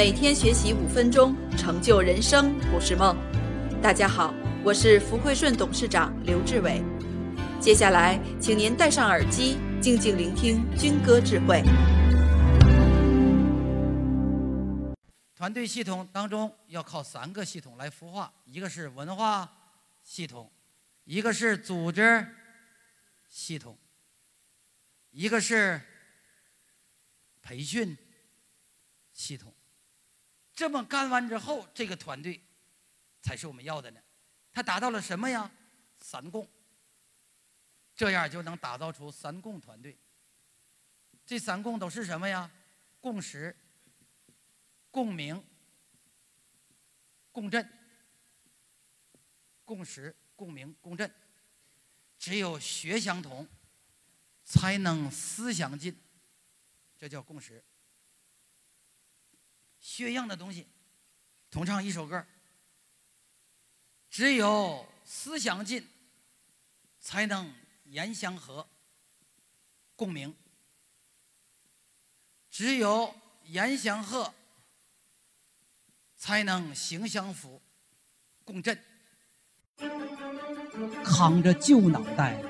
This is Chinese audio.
每天学习五分钟，成就人生不是梦。大家好，我是福汇顺董事长刘志伟。接下来，请您戴上耳机，静静聆听军歌智慧。团队系统当中要靠三个系统来孵化，一个是文化系统，一个是组织系统，一个是培训系统。这么干完之后，这个团队才是我们要的呢。它达到了什么呀？三共。这样就能打造出三共团队。这三共都是什么呀？共识、共鸣、共振。共识、共鸣、共振。只有学相同，才能思相近。这叫共识。学一样的东西，同唱一首歌，只有思想近，才能言相合、共鸣；只有言相合，才能形相符、共振。扛着旧脑袋。